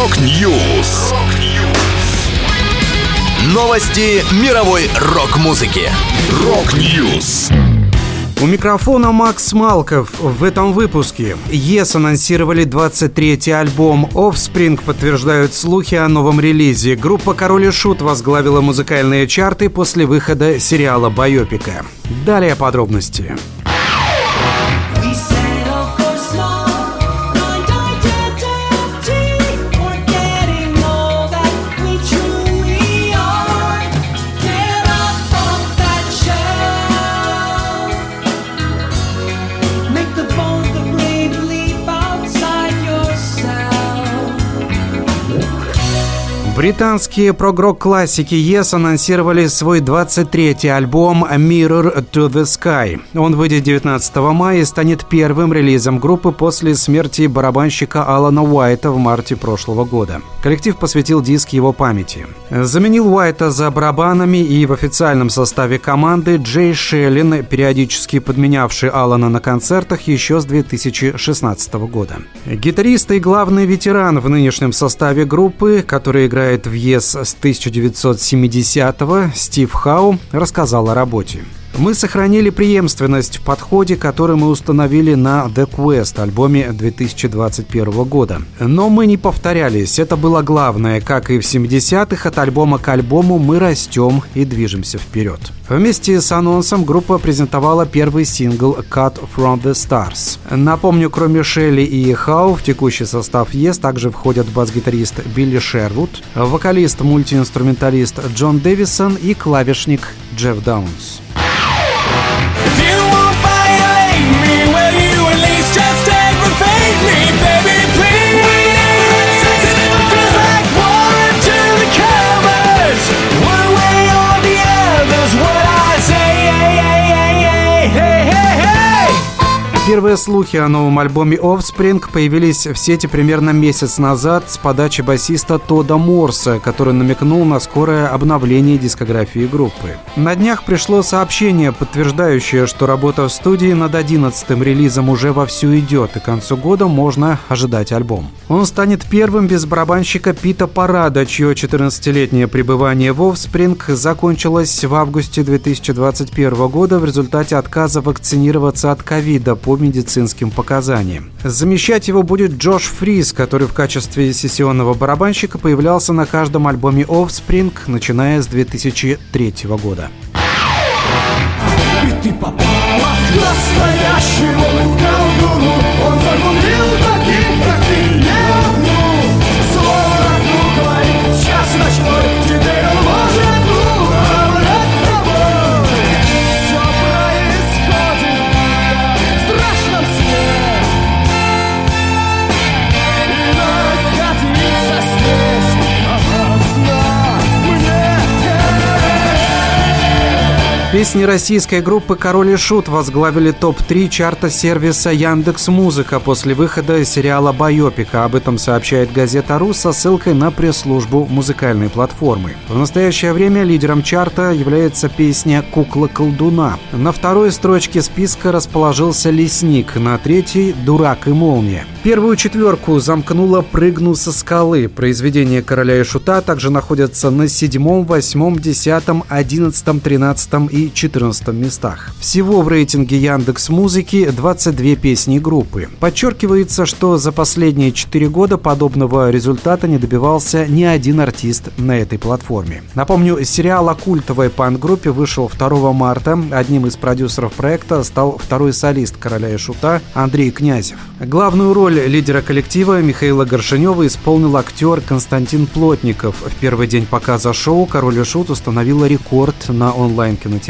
Rock News. Новости мировой рок-музыки. Rock News. У микрофона Макс Малков. В этом выпуске Yes анонсировали 23-й альбом Offspring подтверждают слухи о новом релизе. Группа Король и Шут возглавила музыкальные чарты после выхода сериала «Байопика». Далее подробности. Британские прогрок-классики Yes анонсировали свой 23-й альбом Mirror to the Sky. Он выйдет 19 мая и станет первым релизом группы после смерти барабанщика Алана Уайта в марте прошлого года. Коллектив посвятил диск его памяти. Заменил Уайта за барабанами и в официальном составе команды Джей Шеллин, периодически подменявший Алана на концертах еще с 2016 года. Гитарист и главный ветеран в нынешнем составе группы, который играет играет в ЕС с 1970-го, Стив Хау рассказал о работе. Мы сохранили преемственность в подходе, который мы установили на The Quest, альбоме 2021 года. Но мы не повторялись, это было главное. Как и в 70-х, от альбома к альбому мы растем и движемся вперед. Вместе с анонсом группа презентовала первый сингл «Cut from the Stars». Напомню, кроме Шелли и Хау, в текущий состав ЕС также входят бас-гитарист Билли Шервуд, вокалист-мультиинструменталист Джон Дэвисон и клавишник Джефф Даунс. Первые слухи о новом альбоме Offspring появились в сети примерно месяц назад с подачи басиста Тода Морса, который намекнул на скорое обновление дискографии группы. На днях пришло сообщение, подтверждающее, что работа в студии над 11-м релизом уже вовсю идет, и к концу года можно ожидать альбом. Он станет первым без барабанщика Пита Парада, чье 14-летнее пребывание в Offspring закончилось в августе 2021 года в результате отказа вакцинироваться от ковида по медицинским показаниям. Замещать его будет Джош Фриз, который в качестве сессионного барабанщика появлялся на каждом альбоме Offspring, начиная с 2003 года. И ты попала к настоящему Песни российской группы «Король и Шут» возглавили топ-3 чарта сервиса Яндекс Музыка после выхода сериала «Байопика». Об этом сообщает газета «Ру» со ссылкой на пресс-службу музыкальной платформы. В настоящее время лидером чарта является песня «Кукла колдуна». На второй строчке списка расположился «Лесник», на третьей «Дурак и молния». Первую четверку замкнула «Прыгну со скалы». Произведения «Короля и Шута» также находятся на седьмом, восьмом, десятом, одиннадцатом, тринадцатом и 14 местах. Всего в рейтинге Яндекс Музыки 22 песни группы. Подчеркивается, что за последние 4 года подобного результата не добивался ни один артист на этой платформе. Напомню, сериал о культовой панк-группе вышел 2 марта. Одним из продюсеров проекта стал второй солист «Короля и Шута» Андрей Князев. Главную роль лидера коллектива Михаила Горшинева исполнил актер Константин Плотников. В первый день показа шоу «Король и Шут» установила рекорд на онлайн-кинотеатре